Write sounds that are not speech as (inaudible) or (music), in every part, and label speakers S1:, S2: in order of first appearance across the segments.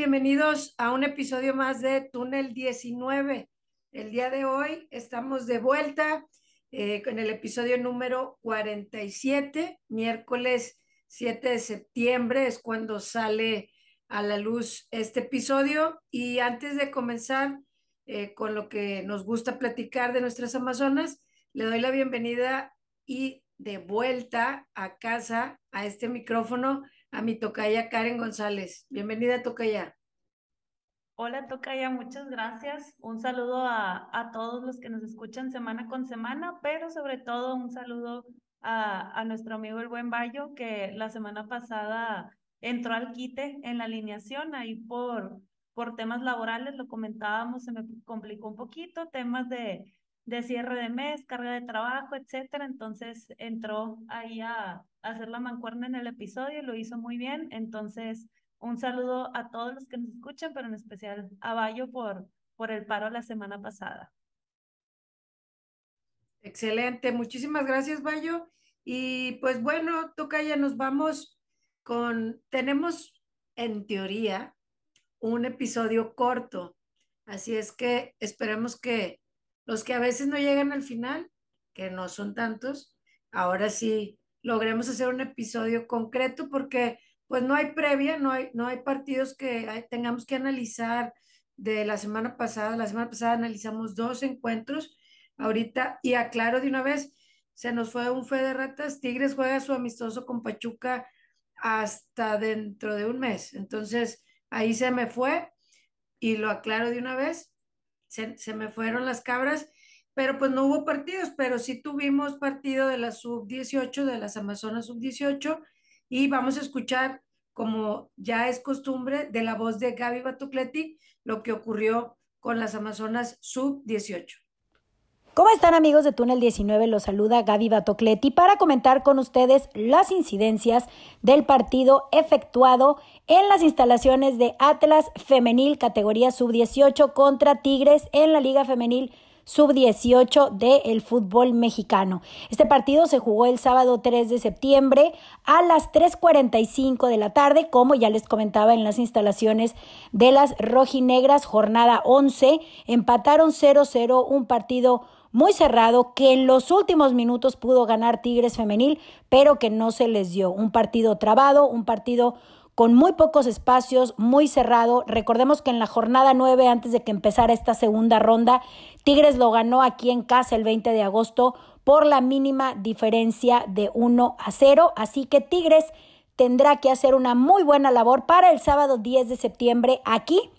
S1: Bienvenidos a un episodio más de Túnel 19. El día de hoy estamos de vuelta eh, con el episodio número 47, miércoles 7 de septiembre es cuando sale a la luz este episodio. Y antes de comenzar eh, con lo que nos gusta platicar de nuestras Amazonas, le doy la bienvenida y de vuelta a casa a este micrófono a mi tocaya Karen González. Bienvenida, tocaya.
S2: Hola, tocaya, muchas gracias. Un saludo a, a, todos los que nos escuchan semana con semana, pero sobre todo un saludo a, a nuestro amigo el buen Bayo, que la semana pasada entró al quite en la alineación ahí por, por temas laborales, lo comentábamos, se me complicó un poquito, temas de, de cierre de mes, carga de trabajo, etcétera. Entonces entró ahí a, hacer la mancuerna en el episodio, lo hizo muy bien. Entonces, un saludo a todos los que nos escuchan, pero en especial a Bayo por, por el paro la semana pasada.
S1: Excelente, muchísimas gracias, Bayo. Y pues bueno, toca ya nos vamos con, tenemos en teoría un episodio corto, así es que esperemos que los que a veces no llegan al final, que no son tantos, ahora sí logremos hacer un episodio concreto porque pues no hay previa, no hay, no hay partidos que tengamos que analizar de la semana pasada. La semana pasada analizamos dos encuentros. Ahorita, y aclaro de una vez, se nos fue un fe de ratas. Tigres juega su amistoso con Pachuca hasta dentro de un mes. Entonces, ahí se me fue y lo aclaro de una vez. Se, se me fueron las cabras pero pues no hubo partidos, pero sí tuvimos partido de la sub-18, de las Amazonas sub-18, y vamos a escuchar, como ya es costumbre, de la voz de Gaby Batucleti, lo que ocurrió con las Amazonas sub-18.
S3: ¿Cómo están amigos de Túnel 19? Los saluda Gaby Batocleti para comentar con ustedes las incidencias del partido efectuado en las instalaciones de Atlas Femenil categoría sub-18 contra Tigres en la Liga Femenil sub-18 del fútbol mexicano. Este partido se jugó el sábado 3 de septiembre a las 3.45 de la tarde, como ya les comentaba en las instalaciones de las rojinegras, jornada 11, empataron 0-0, un partido muy cerrado que en los últimos minutos pudo ganar Tigres femenil, pero que no se les dio. Un partido trabado, un partido con muy pocos espacios, muy cerrado. Recordemos que en la jornada 9, antes de que empezara esta segunda ronda, Tigres lo ganó aquí en casa el 20 de agosto por la mínima diferencia de 1 a 0. Así que Tigres tendrá que hacer una muy buena labor para el sábado 10 de septiembre aquí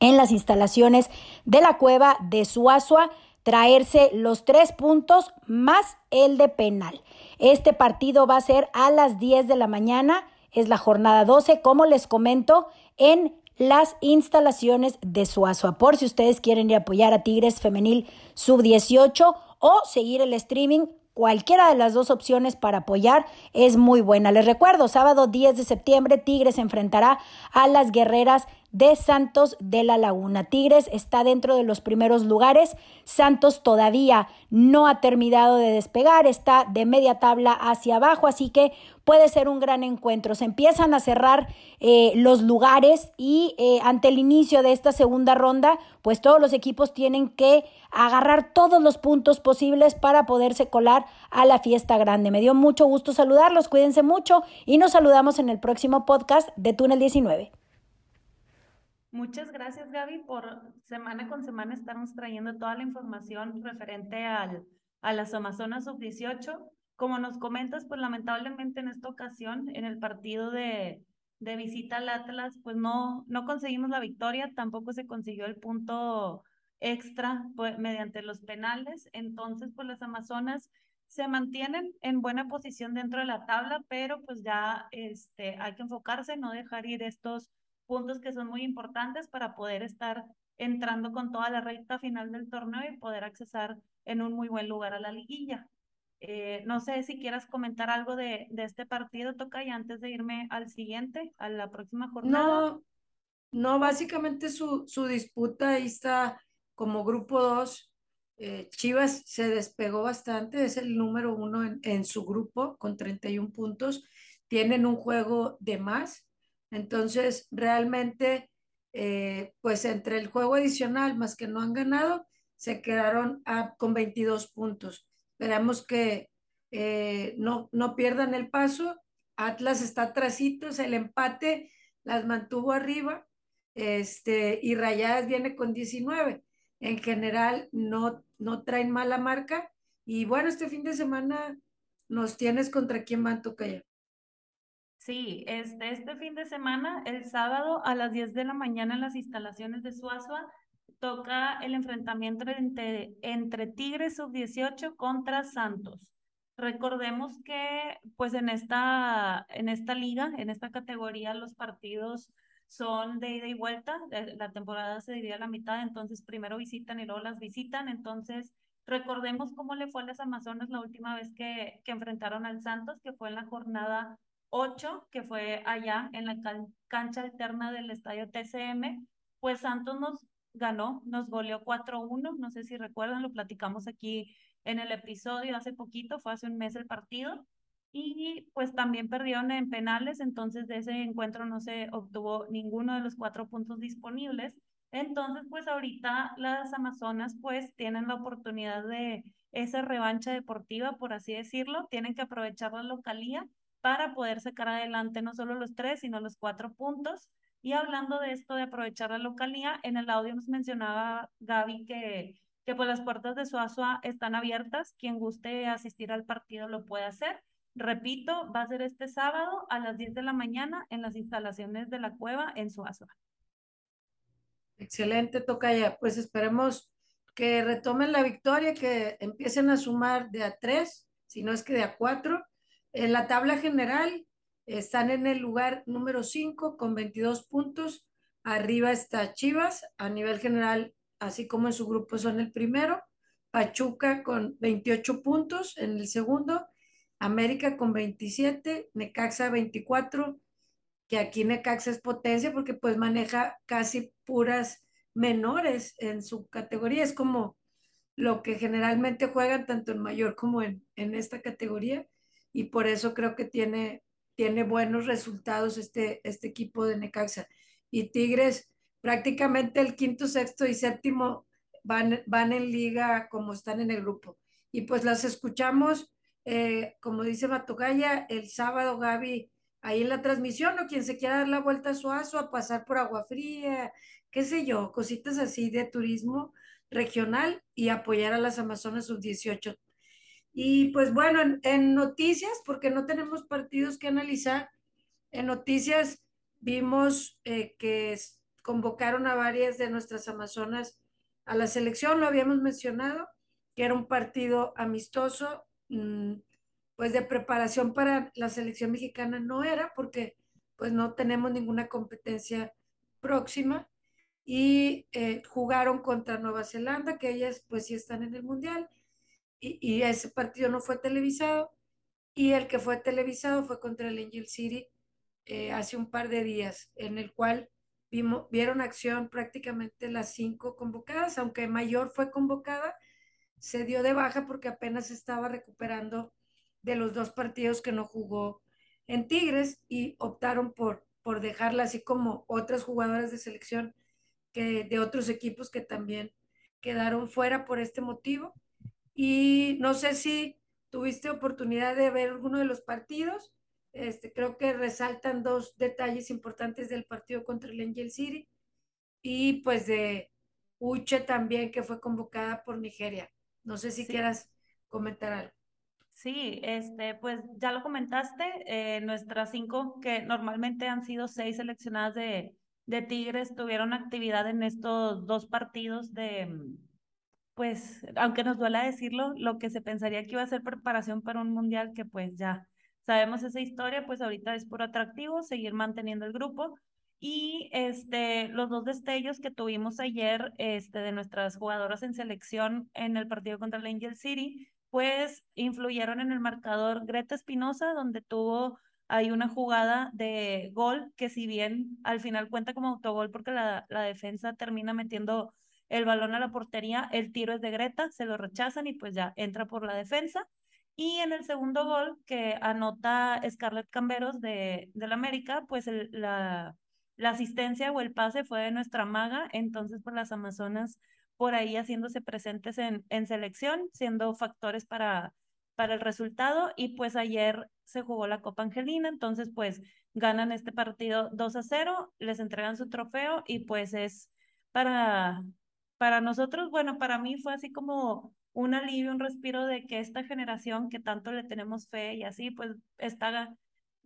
S3: en las instalaciones de la cueva de Suazua traerse los tres puntos más el de penal. Este partido va a ser a las 10 de la mañana es la jornada 12, como les comento, en las instalaciones de Suazua. Por si ustedes quieren ir a apoyar a Tigres Femenil Sub 18 o seguir el streaming, cualquiera de las dos opciones para apoyar es muy buena. Les recuerdo, sábado 10 de septiembre, Tigres enfrentará a las guerreras de Santos de la Laguna. Tigres está dentro de los primeros lugares. Santos todavía no ha terminado de despegar, está de media tabla hacia abajo, así que puede ser un gran encuentro. Se empiezan a cerrar eh, los lugares y eh, ante el inicio de esta segunda ronda, pues todos los equipos tienen que agarrar todos los puntos posibles para poderse colar a la fiesta grande. Me dio mucho gusto saludarlos, cuídense mucho y nos saludamos en el próximo podcast de Túnel 19.
S2: Muchas gracias, Gaby, por semana con semana estarnos trayendo toda la información referente al, a las Amazonas sub-18. Como nos comentas, pues lamentablemente en esta ocasión, en el partido de, de visita al Atlas, pues no, no conseguimos la victoria, tampoco se consiguió el punto extra pues, mediante los penales. Entonces, pues las Amazonas se mantienen en buena posición dentro de la tabla, pero pues ya este, hay que enfocarse, no dejar ir estos puntos que son muy importantes para poder estar entrando con toda la recta final del torneo y poder accesar en un muy buen lugar a la liguilla. Eh, no sé si quieras comentar algo de, de este partido, Toca, y antes de irme al siguiente, a la próxima jornada.
S1: No, no, básicamente su, su disputa ahí está como grupo 2. Eh, Chivas se despegó bastante, es el número uno en, en su grupo con 31 puntos. Tienen un juego de más Entonces, realmente, eh, pues entre el juego adicional más que no han ganado, se quedaron con 22 puntos. Esperamos que eh, no, no pierdan el paso. Atlas está trasitos, el empate las mantuvo arriba este, y Rayadas viene con 19. En general no, no traen mala marca. Y bueno, este fin de semana nos tienes contra quién van Tocaya.
S2: Sí, este, este fin de semana, el sábado a las 10 de la mañana en las instalaciones de Suazua, toca el enfrentamiento entre, entre Tigres sub-18 contra Santos. Recordemos que pues en esta, en esta liga, en esta categoría, los partidos son de ida y vuelta. La temporada se divide a la mitad, entonces primero visitan y luego las visitan. Entonces, recordemos cómo le fue a las Amazonas la última vez que, que enfrentaron al Santos, que fue en la jornada 8, que fue allá en la cancha alterna del estadio TCM. Pues Santos nos ganó, nos goleó 4-1. No sé si recuerdan, lo platicamos aquí en el episodio hace poquito, fue hace un mes el partido. Y pues también perdieron en penales, entonces de ese encuentro no se obtuvo ninguno de los cuatro puntos disponibles. Entonces, pues ahorita las Amazonas pues tienen la oportunidad de esa revancha deportiva, por así decirlo, tienen que aprovechar la localía para poder sacar adelante no solo los tres, sino los cuatro puntos. Y hablando de esto de aprovechar la localía, en el audio nos mencionaba Gaby que que pues las puertas de Suazua están abiertas. Quien guste asistir al partido lo puede hacer. Repito, va a ser este sábado a las 10 de la mañana en las instalaciones de la cueva en Suazua.
S1: Excelente, Tocaya. Pues esperemos que retomen la victoria, que empiecen a sumar de a tres, si no es que de a cuatro. En la tabla general están en el lugar número 5 con 22 puntos. Arriba está Chivas. A nivel general así como en su grupo son el primero, Pachuca con 28 puntos en el segundo, América con 27, Necaxa 24, que aquí Necaxa es potencia porque pues maneja casi puras menores en su categoría, es como lo que generalmente juegan tanto en mayor como en, en esta categoría y por eso creo que tiene, tiene buenos resultados este, este equipo de Necaxa. Y Tigres, prácticamente el quinto, sexto y séptimo van, van en liga como están en el grupo. Y pues las escuchamos, eh, como dice Matugaya, el sábado, Gaby, ahí en la transmisión, o quien se quiera dar la vuelta a Suazo, a pasar por Agua Fría, qué sé yo, cositas así de turismo regional y apoyar a las Amazonas sub-18. Y pues bueno, en, noticias, porque no tenemos partidos que analizar, en noticias vimos eh, que convocaron a varias de nuestras amazonas a la selección, lo habíamos mencionado, que era un partido amistoso, mm, pues de preparación para la selección mexicana no era, porque pues no tenemos ninguna competencia próxima y eh, jugaron contra Nueva Zelanda, que ellas pues sí están en el Mundial, y, ese partido no fue televisado, y el que fue televisado fue contra el Angel City eh, hace un par de días, en el cual vieron acción prácticamente las cinco convocadas, aunque Mayor fue convocada, se dio de baja porque apenas estaba recuperando de los dos partidos que no jugó en Tigres y optaron por, por dejarla así como otras jugadoras de selección que, de otros equipos que también quedaron fuera por este motivo. Y no sé si tuviste oportunidad de ver alguno de los partidos. Este, creo que resaltan dos detalles importantes del partido contra el Angel City y pues de Uche también que fue convocada por Nigeria. No sé si quieras comentar algo.
S2: Sí, este, pues ya lo comentaste, eh, nuestras cinco, que normalmente han sido seis seleccionadas de, de Tigres, tuvieron actividad en estos dos partidos de, pues, aunque nos duela decirlo, lo que se pensaría que iba a ser preparación para un mundial que pues ya sabemos esa historia, pues ahorita es por atractivo seguir manteniendo el grupo. Y este, los dos destellos que tuvimos ayer este, de nuestras jugadoras en selección en el partido contra el Angel City, pues influyeron en el marcador Greta Espinosa, donde tuvo ahí una jugada de gol que si bien al final cuenta como autogol porque la, la defensa termina metiendo el balón a la portería, el tiro es de Greta, se lo rechazan y pues ya entra por la defensa. Y en el segundo gol que anota Scarlett Camberos de, del América, pues la, la asistencia o el pase fue de nuestra maga, entonces por pues, las Amazonas por ahí haciéndose presentes en, en selección, siendo factores para, para el resultado. Y pues ayer se jugó la Copa Angelina, entonces pues ganan este partido 2 a 0, les entregan su trofeo y pues es para, para nosotros, bueno, para mí fue así como un alivio, un respiro de que esta generación que tanto le tenemos fe y así, pues está,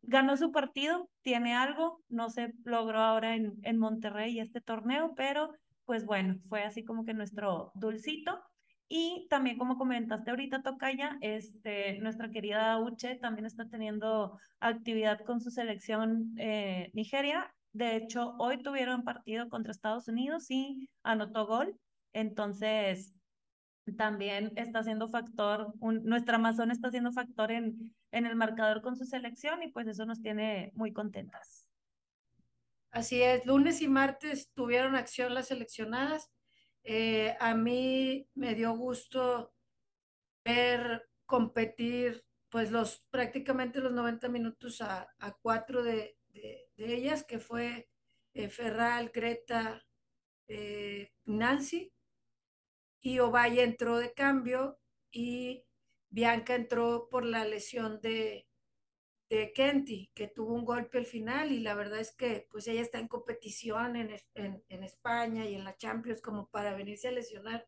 S2: ganó su partido, tiene algo, no se logró ahora en, en Monterrey este torneo, pero pues bueno, fue así como que nuestro dulcito. Y también como comentaste ahorita, Tocaya, este, nuestra querida Uche también está teniendo actividad con su selección eh, Nigeria. De hecho, hoy tuvieron partido contra Estados Unidos y anotó gol. Entonces, también está siendo factor, nuestra Amazon está siendo factor en, en el marcador con su selección y pues eso nos tiene muy contentas.
S1: Así es, lunes y martes tuvieron acción las seleccionadas. Eh, a mí me dio gusto ver competir pues los prácticamente los 90 minutos a, cuatro de, ellas, que fue eh, Ferral, Greta, eh, Nancy, y Ovalle entró de cambio y Bianca entró por la lesión de, de Kenty, que tuvo un golpe al final y la verdad es que pues ella está en competición en, en, España y en la Champions como para venirse a lesionar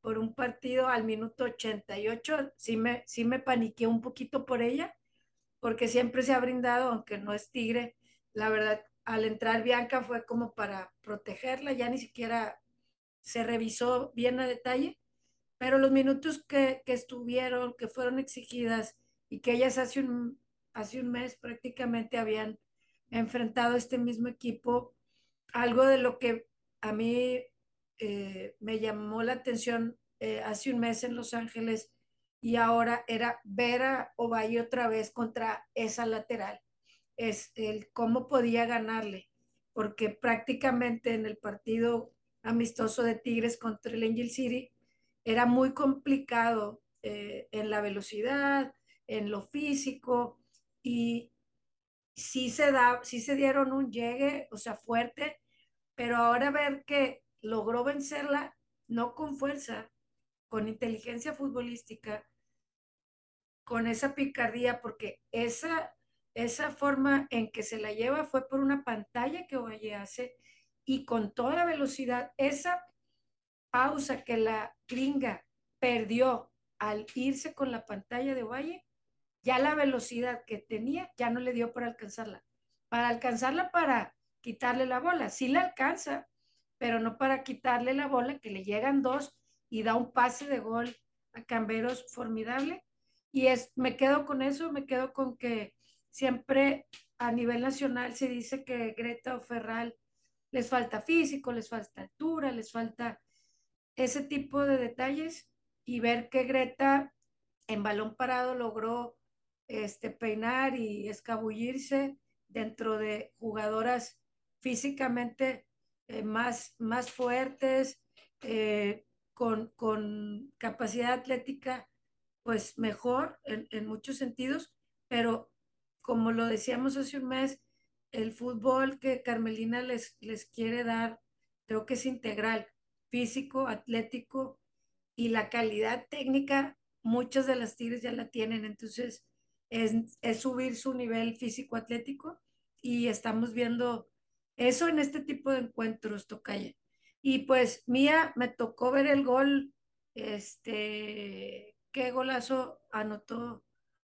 S1: por un partido al minuto 88, sí me, sí me paniqué un poquito por ella, porque siempre se ha brindado, aunque no es tigre, la verdad, al entrar Bianca fue como para protegerla, ya ni siquiera se revisó bien a detalle, pero los minutos que, que estuvieron, que fueron exigidas y que ellas hace un, hace un mes prácticamente habían enfrentado este mismo equipo. Algo de lo que a mí eh, me llamó la atención eh, hace un mes en Los Ángeles y ahora era ver a Ovalle otra vez contra esa lateral. Es el cómo podía ganarle, porque prácticamente en el partido amistoso de Tigres contra el Angel City era muy complicado eh, en la velocidad, en lo físico, y sí se, da, sí se dieron un llegue, o sea, fuerte, pero ahora ver que logró vencerla, no con fuerza, con inteligencia futbolística, con esa picardía, porque esa, esa forma en que se la lleva fue por una pantalla que Ovalle hace y con toda velocidad, esa pausa que la gringa perdió al irse con la pantalla de Valle, ya la velocidad que tenía ya no le dio para alcanzarla. Para alcanzarla para quitarle la bola, sí la alcanza, pero no para quitarle la bola, que le llegan dos y da un pase de gol a Camberos formidable. Y es, me quedo con eso, me quedo con que siempre a nivel nacional se dice que Greta o Ferral les falta físico, les falta altura, les falta ese tipo de detalles y ver que Greta en balón parado logró este, peinar y escabullirse dentro de jugadoras físicamente eh, más, más fuertes, eh, con, con, capacidad atlética pues mejor en, en, muchos sentidos, pero como lo decíamos hace un mes, el fútbol que Carmelina les, les quiere dar creo que es integral, físico, atlético y la calidad técnica, muchas de las tigres ya la tienen, entonces es, subir su nivel físico-atlético y estamos viendo eso en este tipo de encuentros, Tocaya. Y pues Mía, me tocó ver el gol, este, qué golazo anotó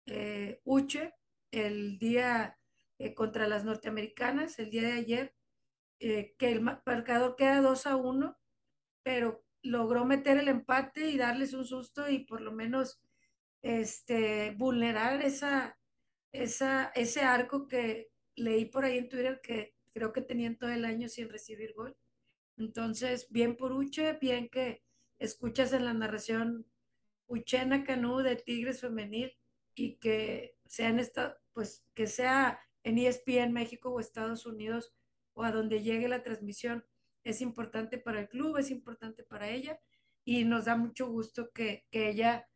S1: eh, Uche el día eh, contra las norteamericanas, el día de ayer, eh, que el marcador queda 2 a 1, pero logró meter el empate y darles un susto y por lo menos este, vulnerar esa, esa, ese arco que leí por ahí en Twitter que creo que tenían todo el año sin recibir gol. Entonces, bien por Uche, bien que escuchas en la narración Uchena Canú de Tigres Femenil y que sea en esta, pues que sea en ESPN México o Estados Unidos o a donde llegue la transmisión, es importante para el club, es importante para ella y nos da mucho gusto que, que ella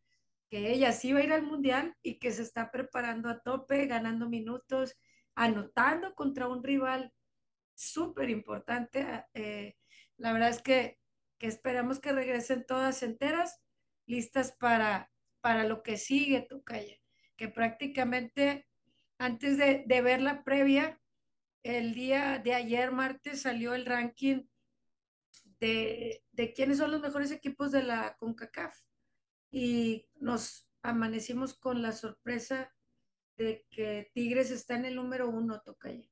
S1: que ella sí va a ir al mundial y que se está preparando a tope, ganando minutos, anotando contra un rival súper importante. Eh, la verdad es que, que, esperamos que regresen todas enteras, listas para, para lo que sigue, Tocaya, que prácticamente antes de, de ver la previa, el día de ayer, martes, salió el ranking de, de quiénes son los mejores equipos de la CONCACAF y nos amanecimos con la sorpresa de que Tigres está en el número uno, Tocaya.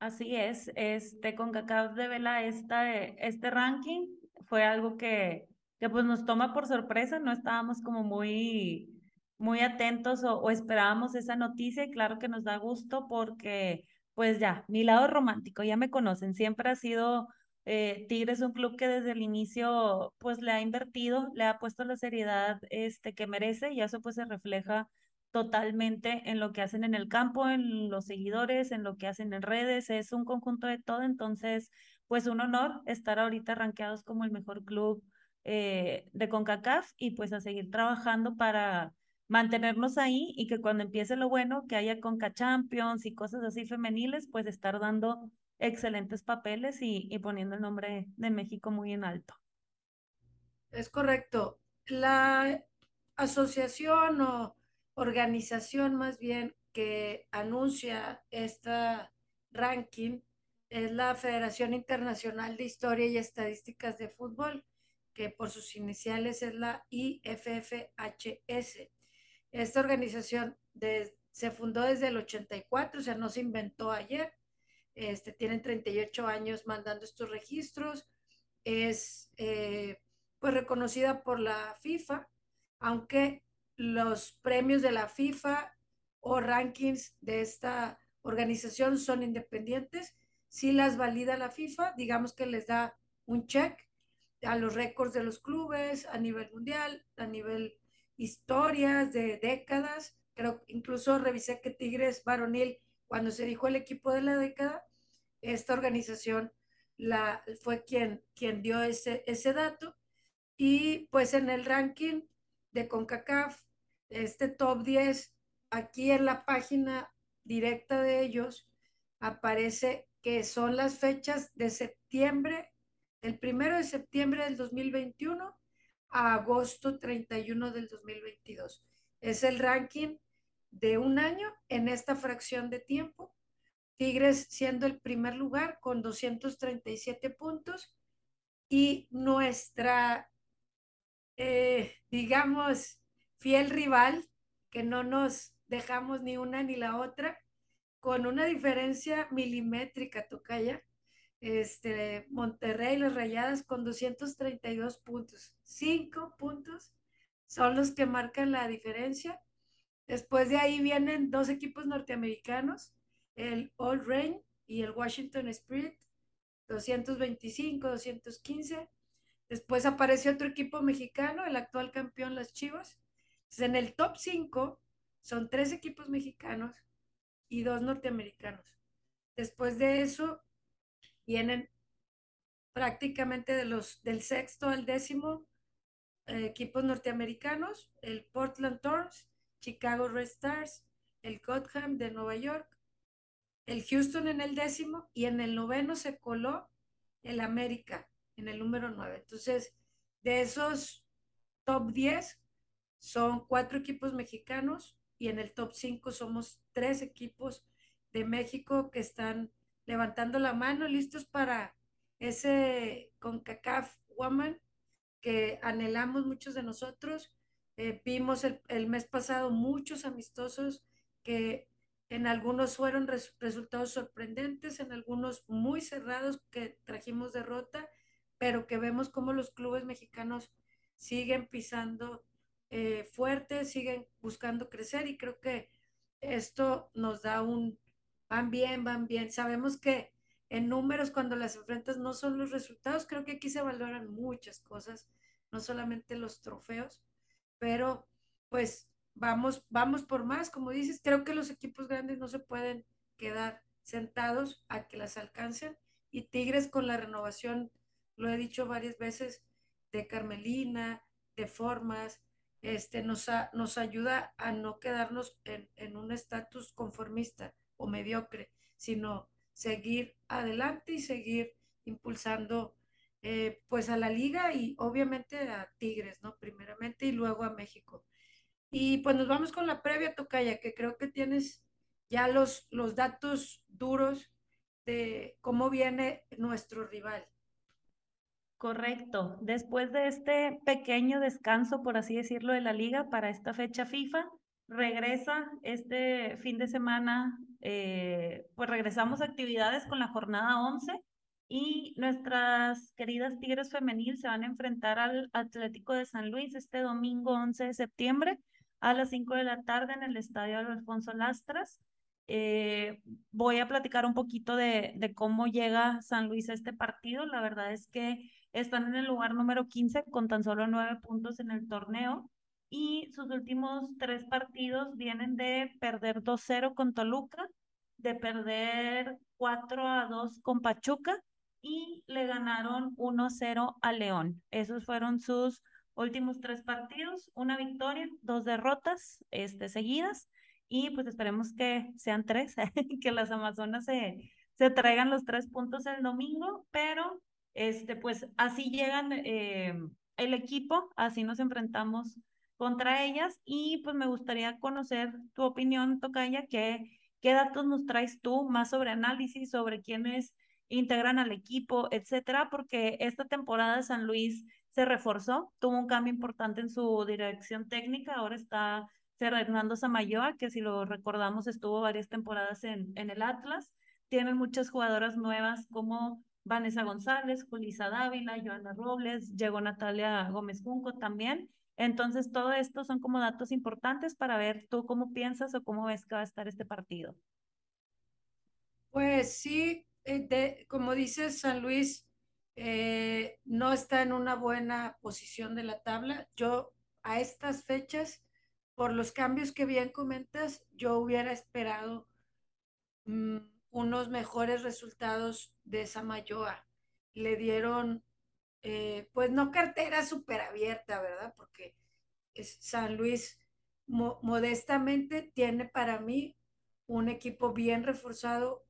S2: Así es, este CONCACAF devela esta, este ranking, fue algo que, que pues nos toma por sorpresa, no estábamos como muy, muy atentos o, esperábamos esa noticia y claro que nos da gusto porque pues ya, mi lado romántico, ya me conocen, siempre ha sido eh, Tigres es un club que desde el inicio pues le ha invertido, le ha puesto la seriedad este, que merece y eso pues se refleja totalmente en lo que hacen en el campo, en los seguidores, en lo que hacen en redes, es un conjunto de todo, entonces pues un honor estar ahorita rankeados como el mejor club eh, de CONCACAF y pues a seguir trabajando para mantenernos ahí y que cuando empiece lo bueno, que haya CONCA Champions y cosas así femeniles, pues estar dando excelentes papeles y, y poniendo el nombre de México muy en alto.
S1: Es correcto. La asociación o organización más bien que anuncia esta ranking es la Federación Internacional de Historia y Estadísticas de Fútbol, que por sus iniciales es la IFFHS. Esta organización se fundó desde el 84, o sea, no se inventó ayer, este, tienen 38 años mandando estos registros, es eh, pues reconocida por la FIFA, aunque los premios de la FIFA o rankings de esta organización son independientes, si las valida la FIFA, digamos que les da un check a los récords de los clubes a nivel mundial, a nivel historias de décadas. Creo incluso revisé que Tigres varonil cuando se dijo el equipo de la década, esta organización la, fue quien, quien dio ese, ese dato. Y pues en el ranking de CONCACAF, este top 10, aquí en la página directa de ellos, aparece que son las fechas de septiembre, el primero de septiembre del 2021 a agosto 31 del 2022. Es el ranking de un año en esta fracción de tiempo. Tigres siendo el primer lugar con 237 puntos y nuestra, eh, digamos, fiel rival, que no nos dejamos ni una ni la otra, con una diferencia milimétrica, Tocaya. Este, Monterrey, las rayadas con 232 puntos. Cinco puntos son los que marcan la diferencia Después de ahí vienen dos equipos norteamericanos, el All Rain y el Washington Spirit, 225, 215. Después apareció otro equipo mexicano, el actual campeón, las Chivas. en el top 5 son tres equipos mexicanos y dos norteamericanos. Después de eso vienen prácticamente de los, del sexto al décimo eh, equipos norteamericanos, el Portland Thorns, Chicago Red Stars, el Gotham de Nueva York, el Houston en el décimo y en el noveno se coló el América en el número nueve. Entonces, de esos top 10 son cuatro equipos mexicanos y en el top 5 somos tres equipos de México que están levantando la mano, listos para ese CONCACAF Woman que anhelamos muchos de nosotros. Eh, vimos el, mes pasado muchos amistosos que en algunos fueron resultados sorprendentes, en algunos muy cerrados que trajimos derrota, pero que vemos como los clubes mexicanos siguen pisando eh, fuerte, siguen buscando crecer y creo que esto nos da un van bien, van bien. Sabemos que en números cuando las enfrentas no son los resultados, creo que aquí se valoran muchas cosas, no solamente los trofeos, pero pues vamos, vamos por más, como dices, creo que los equipos grandes no se pueden quedar sentados a que las alcancen. Y Tigres con la renovación, lo he dicho varias veces, de Carmelina, de Formas, este, nos, nos ayuda a no quedarnos en, en un estatus conformista o mediocre, sino seguir adelante y seguir impulsando eh, pues a la liga y obviamente a Tigres, ¿no? Primeramente y luego a México. Y pues nos vamos con la previa Tocaya, que creo que tienes ya los, los datos duros de cómo viene nuestro rival.
S2: Correcto. Después de este pequeño descanso, por así decirlo, de la liga para esta fecha FIFA, regresa este fin de semana, eh, pues regresamos a actividades con la jornada 11 y nuestras queridas Tigres Femenil se van a enfrentar al Atlético de San Luis este domingo 11 de septiembre a las 5 de la tarde en el Estadio Alfonso Lastras. Eh, voy a platicar un poquito de, de cómo llega San Luis a este partido. La verdad es que están en el lugar número 15 con tan solo nueve puntos en el torneo y sus últimos tres partidos vienen de perder 2-0 con Toluca, de perder 4 a 2 con Pachuca y le ganaron 1-0 a León. Esos fueron sus últimos tres partidos, una victoria, dos derrotas este, seguidas y pues esperemos que sean tres, (laughs) que las Amazonas se, se traigan los tres puntos el domingo, pero este, pues así llegan eh, el equipo, así nos enfrentamos contra ellas y pues me gustaría conocer tu opinión, Tocaya, ¿qué, qué datos nos traes tú más sobre análisis, sobre quiénes integran al equipo, etcétera, porque esta temporada San Luis se reforzó, tuvo un cambio importante en su dirección técnica, ahora está Fernando Samayoa, que si lo recordamos estuvo varias temporadas en, en el Atlas, tienen muchas jugadoras nuevas como Vanessa González, Julisa Dávila, Joana Robles, llegó Natalia Gómez Junco también. Entonces, todo esto son como datos importantes para ver tú cómo piensas o cómo ves que va a estar este partido.
S1: Pues sí, eh, como dices, San Luis eh, no está en una buena posición de la tabla. Yo a estas fechas, por los cambios que bien comentas, yo hubiera esperado mm, unos mejores resultados de Samayoa. Le dieron, eh, pues no cartera súper abierta, ¿verdad? Porque San Luis modestamente tiene para mí un equipo bien reforzado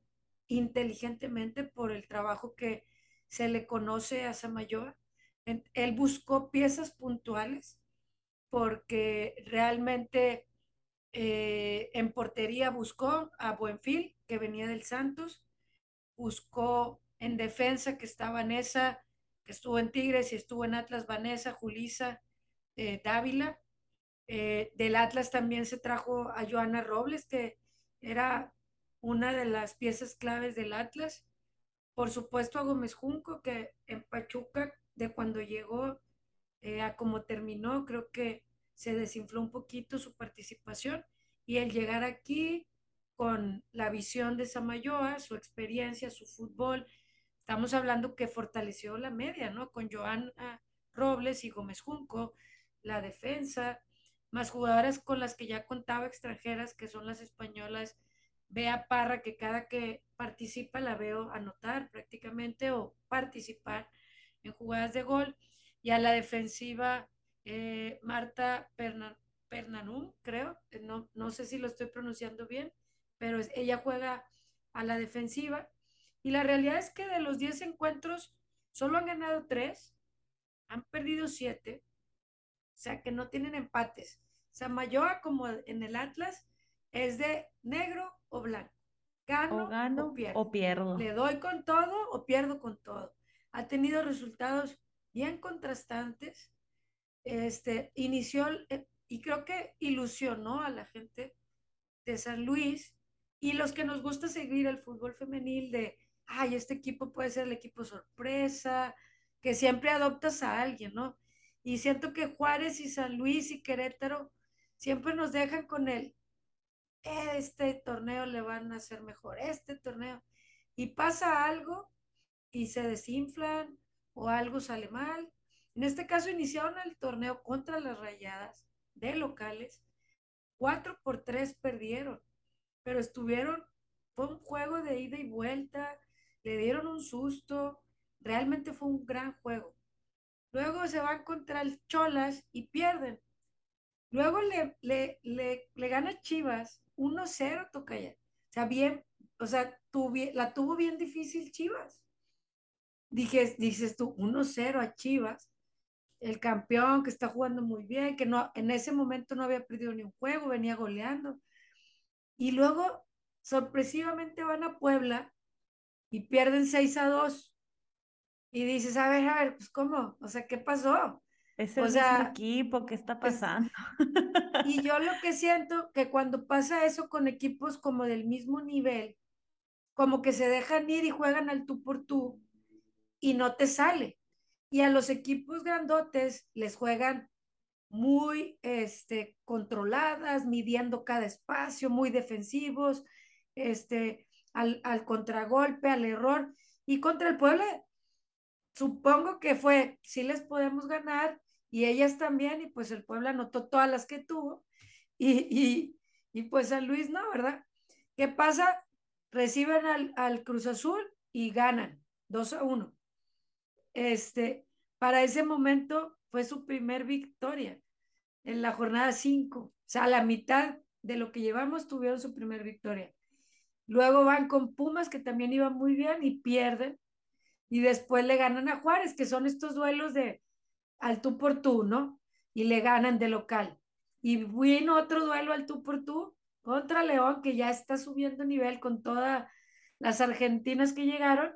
S1: inteligentemente por el trabajo que se le conoce a Samayoa. Él buscó piezas puntuales porque realmente eh, en portería buscó a Buenfil, que venía del Santos, buscó en defensa que está Vanessa, que estuvo en Tigres y estuvo en Atlas, Vanessa, Julisa, eh, Dávila. Eh, del Atlas también se trajo a Joana Robles, que era una de las piezas claves del Atlas. Por supuesto a Gómez Junco, que en Pachuca, de cuando llegó a como terminó, creo que se desinfló un poquito su participación y el llegar aquí con la visión de Samayoa, su experiencia, su fútbol, estamos hablando que fortaleció la media, ¿no? Con Joana Robles y Gómez Junco, la defensa, más jugadoras con las que ya contaba extranjeras, que son las españolas, Bea Parra, que cada que participa la veo anotar prácticamente o participar en jugadas de gol, y a la defensiva eh, Marta Pernanum, creo, eh, no, no sé si lo estoy pronunciando bien, pero ella juega a la defensiva. Y la realidad es que de los 10 encuentros, solo han ganado 3, han perdido 7, o sea que no tienen empates. Samayoa, como en el Atlas, es de negro o blanco. Gano o, pierdo.
S2: o pierdo.
S1: Le doy con todo o pierdo con todo. Ha tenido resultados bien contrastantes este, inició eh, y creo que ilusionó a la gente de San Luis y los que nos gusta seguir el fútbol femenil de, ay, este equipo puede ser el equipo sorpresa, que siempre adoptas a alguien, ¿no? Y siento que Juárez y San Luis y Querétaro siempre nos dejan con el, este torneo le van a hacer mejor, este torneo. Y pasa algo y se desinflan o algo sale mal en este caso iniciaron el torneo contra las rayadas de locales. Cuatro por tres perdieron, pero estuvieron, fue un juego de ida y vuelta, le dieron un susto, realmente fue un gran juego. Luego se van contra el Cholas y pierden. Luego le, le, le, le gana Chivas 1-0, Tocaya. O sea, bien, o sea, la tuvo bien difícil Chivas. Dije, dices tú, 1-0 a Chivas, el campeón que está jugando muy bien, que no, en ese momento no había perdido ni un juego, venía goleando. Y luego, sorpresivamente van a Puebla y pierden 6 a 2. Y dices, a ver, a ver, pues cómo, o sea, ¿qué pasó?
S2: Es el equipo, ¿qué está pasando?
S1: y yo (laughs) lo que siento que cuando pasa eso con equipos como del mismo nivel, como que se dejan ir y juegan al tú por tú y no te sale. Y a los equipos grandotes les juegan muy este, controladas, midiendo cada espacio, muy defensivos, este, al, al contragolpe, al error. Y contra el pueblo, supongo que fue, sí les podemos ganar, y ellas también, y pues el pueblo anotó todas las que tuvo, y, y, y pues San Luis no, ¿verdad? ¿Qué pasa? Reciben al, al Cruz Azul y ganan 2 a 1. Este, para ese momento fue su primer victoria en la jornada 5. O sea, a la mitad de lo que llevamos tuvieron su primer victoria. Luego van con Pumas, que también iban muy bien y pierden. Y después le ganan a Juárez, que son estos duelos de al tú por tú, ¿no? Y le ganan de local. Y vino otro duelo al tú por tú contra León, que ya está subiendo nivel con todas las argentinas que llegaron.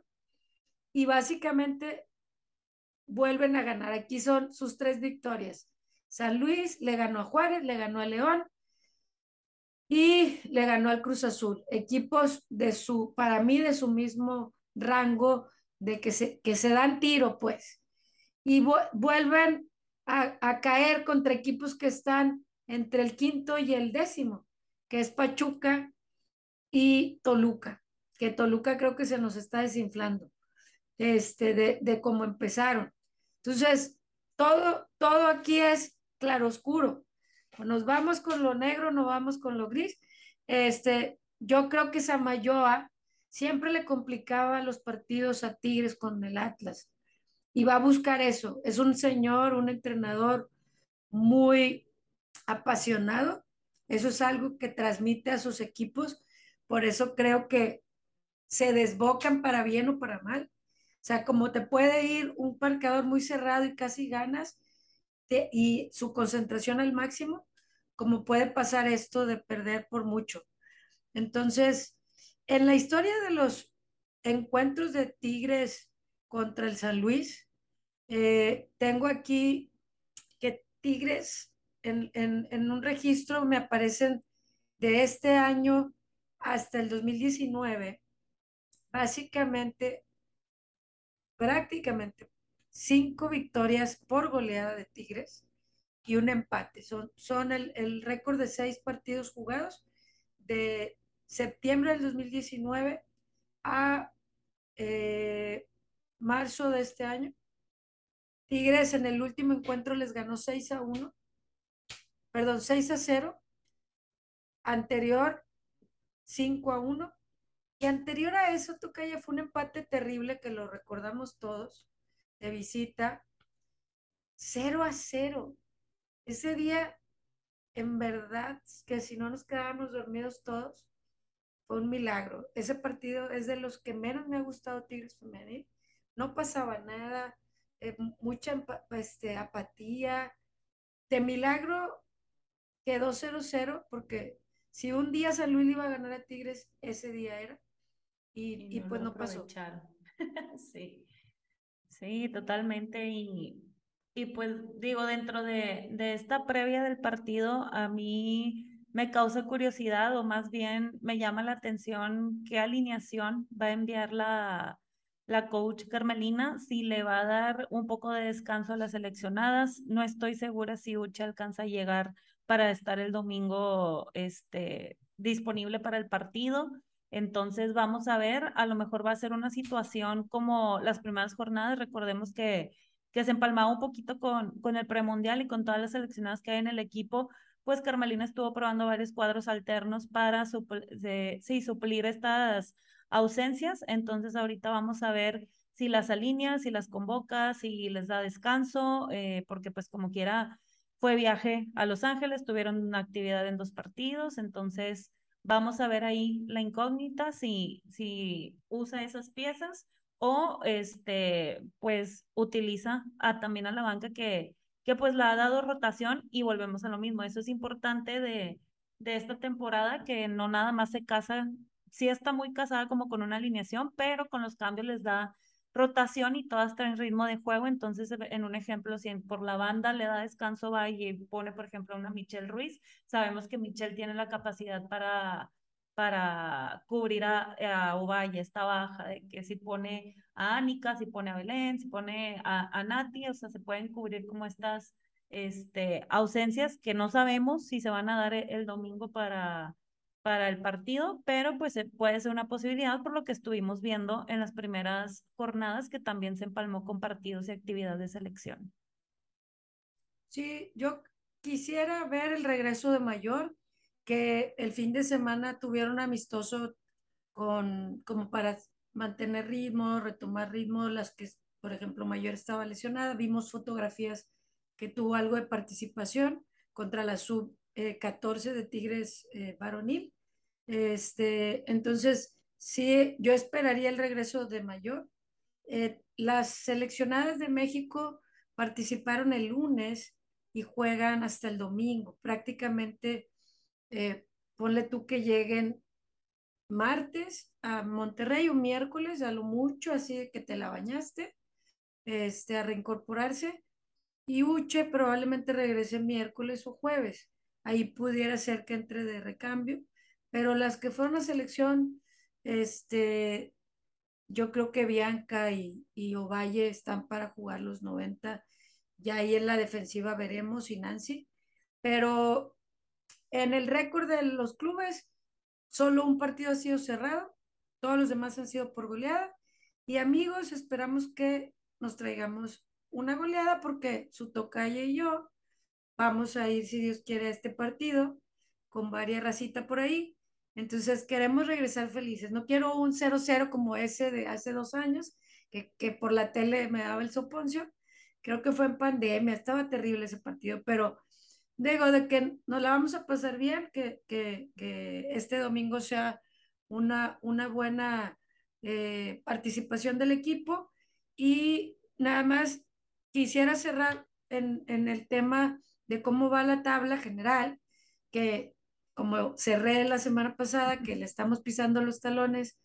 S1: Y básicamente vuelven a ganar. Aquí son sus tres victorias. San Luis le ganó a Juárez, le ganó a León y le ganó al Cruz Azul. Equipos de su, para mí, de su mismo rango, de que se, que se dan tiro, pues. Y vuelven a, a caer contra equipos que están entre el quinto y el décimo, que es Pachuca y Toluca, que Toluca creo que se nos está desinflando, este, de, de cómo empezaron. Entonces, todo, todo aquí es claroscuro. Nos vamos con lo negro, no vamos con lo gris. Este, yo creo que Samayoa siempre le complicaba los partidos a Tigres con el Atlas y va a buscar eso. Es un señor, un entrenador muy apasionado. Eso es algo que transmite a sus equipos. Por eso creo que se desbocan para bien o para mal. O sea, como te puede ir un parqueador muy cerrado y casi ganas y su concentración al máximo, como puede pasar esto de perder por mucho. Entonces, en la historia de los encuentros de Tigres contra el San Luis, eh, tengo aquí que Tigres en, un registro me aparecen de este año hasta el 2019, básicamente prácticamente cinco victorias por goleada de Tigres y un empate. Son, son el, el récord de seis partidos jugados de septiembre del 2019 a eh, marzo de este año. Tigres en el último encuentro les ganó 6 a 1, perdón, 6 a 0. Anterior, 5 a 1. Y anterior a eso, Tocaya, fue un empate terrible que lo recordamos todos, de visita, 0 a 0. Ese día, en verdad, que si no nos quedábamos dormidos todos, fue un milagro. Ese partido es de los que menos me ha gustado Tigres Femenil. No pasaba nada, eh, mucha este, apatía. De milagro quedó 0-0 porque si un día San Luis iba a ganar a Tigres, ese día era y, pues no pasó. (laughs)
S2: sí, sí, totalmente. Y, y pues digo, dentro de, de esta previa del partido, a mí me causa curiosidad o más bien me llama la atención qué alineación va a enviar la, la coach Carmelina, si le va a dar un poco de descanso a las seleccionadas. No estoy segura si Uche alcanza a llegar para estar el domingo este, disponible para el partido. Entonces vamos a ver, a lo mejor va a ser una situación como las primeras jornadas, recordemos que, que se empalmaba un poquito con, con el premundial y con todas las seleccionadas que hay en el equipo, pues Carmelina estuvo probando varios cuadros alternos para sí, suplir estas ausencias, entonces ahorita vamos a ver si las alinea, si las convoca, si les da descanso, eh, porque pues como quiera, fue viaje a Los Ángeles, tuvieron una actividad en dos partidos, entonces vamos a ver ahí la incógnita si, si usa esas piezas o este, pues utiliza a, también a la banca que, que pues la ha dado rotación y volvemos a lo mismo. Eso es importante de, de esta temporada que no nada más se casa, sí está muy casada como con una alineación, pero con los cambios les da rotación y todas traen ritmo de juego. Entonces, en un ejemplo, si por la banda le da descanso va y pone, por ejemplo, una Michelle Ruiz, sabemos que Michelle tiene la capacidad para para cubrir a, a Ovalle esta baja, de que si pone a Anika, si pone a Belén, si pone a, a Nati, o sea, se pueden cubrir como estas este, ausencias que no sabemos si se van a dar el, domingo para, para el partido, pero pues puede ser una posibilidad por lo que estuvimos viendo en las primeras jornadas que también se empalmó con partidos y actividades de selección.
S1: Sí, yo quisiera ver el regreso de Mayor que el fin de semana tuvieron amistoso con, como para mantener ritmo, retomar ritmo, las que, por ejemplo, Mayor estaba lesionada, vimos fotografías que tuvo algo de participación contra la sub 14 de Tigres eh, varonil. Este, entonces, sí, yo esperaría el regreso de Mayor. Eh, las seleccionadas de México participaron el lunes y juegan hasta el domingo. Prácticamente eh, ponle tú que lleguen martes a Monterrey o miércoles, a lo mucho, así que te la bañaste, este, a reincorporarse. Y Uche probablemente regrese miércoles o jueves. Ahí pudiera ser que entre de recambio. Pero las que fueron a selección, este, yo creo que Bianca y, y Ovalle están para jugar los 90. Ya ahí en la defensiva veremos y Nancy. Pero en el récord de los clubes, solo un partido ha sido cerrado, todos los demás han sido por goleada. Y amigos, esperamos que nos traigamos una goleada porque su tocaya y yo vamos a ir, si Dios quiere, a este partido con varias racita por ahí. Entonces queremos regresar felices. No quiero un 0-0 como ese de hace dos años, que, que por la tele me daba el soponcio. Creo que fue en pandemia, estaba terrible ese partido, pero digo, de que nos la vamos a pasar bien, que, que, que este domingo sea una, una buena eh, participación del equipo y nada más quisiera cerrar en, en, el tema de cómo va la tabla general, que como cerré la semana pasada, que le estamos pisando los talones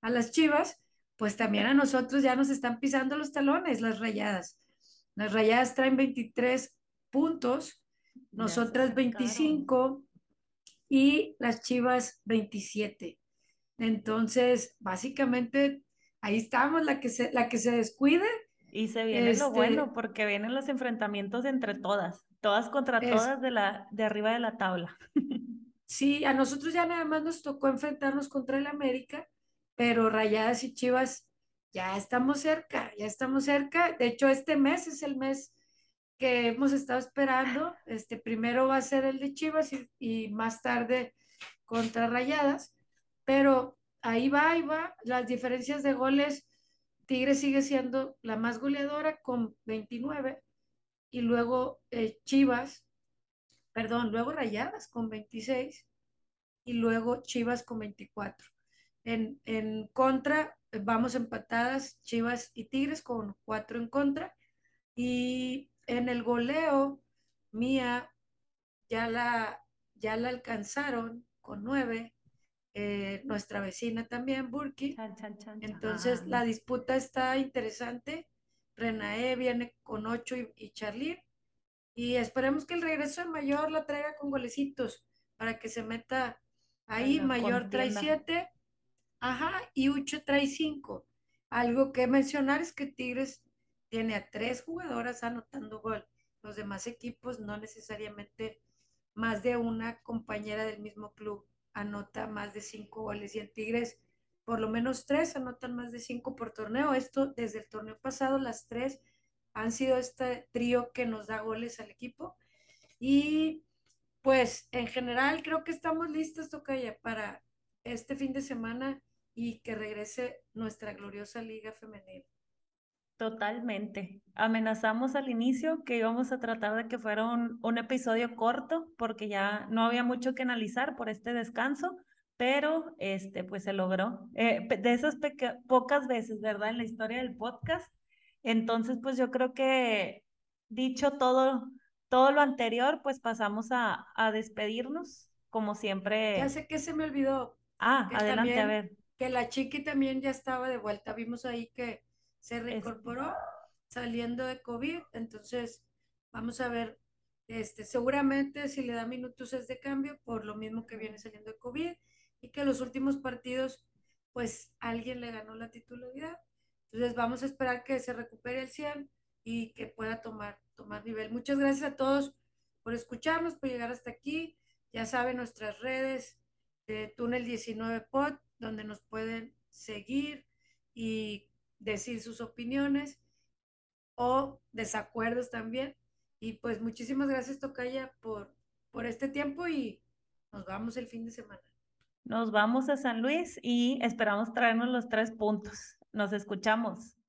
S1: a las chivas, pues también a nosotros ya nos están pisando los talones las rayadas. Las rayadas traen 23 puntos nosotras 25 y las Chivas 27. Entonces, básicamente, ahí estamos, la que se, la que se descuide.
S2: Y se viene lo este bueno, porque vienen los enfrentamientos entre todas, todas contra todas de, la, de arriba de la tabla. (laughs)
S1: Sí, a nosotros ya nada más nos tocó enfrentarnos contra el América, pero Rayadas y Chivas ya estamos cerca, ya estamos cerca. De hecho, este mes es el mes que hemos estado esperando. Este primero va a ser el de Chivas y, más tarde contra Rayadas, pero ahí va, ahí va. Las diferencias de goles, Tigres sigue siendo la más goleadora con 29 y luego eh, Chivas, perdón, luego Rayadas con 26 y luego Chivas con 24. En, en contra, vamos empatadas Chivas y Tigres con 4 en contra y en el goleo, Mía ya la, ya la alcanzaron con nueve. Eh, nuestra vecina también, Burki. Entonces la disputa está interesante. Renae viene con ocho y, y Charlie. Y esperemos que el regreso de Mayor la traiga con golecitos para que se meta ahí. Mayor trae siete. Ajá, y Uche trae cinco. Algo que mencionar es que Tigres tiene a tres jugadoras anotando gol. Los demás equipos no necesariamente más de una compañera del mismo club anota más de cinco goles y en Tigres por lo menos tres anotan más de cinco por torneo. Esto desde el torneo pasado, las tres han sido este trío que nos da goles al equipo. Y pues en general creo que estamos listos, Tocaya, para este fin de semana y que regrese nuestra gloriosa liga femenil.
S2: Totalmente. Amenazamos al inicio que íbamos a tratar de que fuera un, episodio corto porque ya no había mucho que analizar por este descanso, pero este, pues se logró. Eh, de esas pocas veces, ¿verdad? En la historia del podcast. Entonces, pues yo creo que dicho todo, todo lo anterior, pues pasamos a, despedirnos, como siempre.
S1: Ya sé que se me olvidó.
S2: Ah, adelante, a ver.
S1: Que la chiqui también ya estaba de vuelta. Vimos ahí que se reincorporó saliendo de COVID, entonces vamos a ver, este, seguramente si le da minutos es de cambio, por lo mismo que viene saliendo de COVID, y que los últimos partidos, pues alguien le ganó la titularidad. Entonces vamos a esperar que se recupere el 100 y que pueda tomar, tomar nivel. Muchas gracias a todos por escucharnos, por llegar hasta aquí. Ya saben nuestras redes de Túnel 19 Pod, donde nos pueden seguir y decir sus opiniones o desacuerdos también. Y pues muchísimas gracias, Tocaya, por, por este tiempo y nos vamos el fin de semana.
S2: Nos vamos a San Luis y esperamos traernos los tres puntos. Nos escuchamos.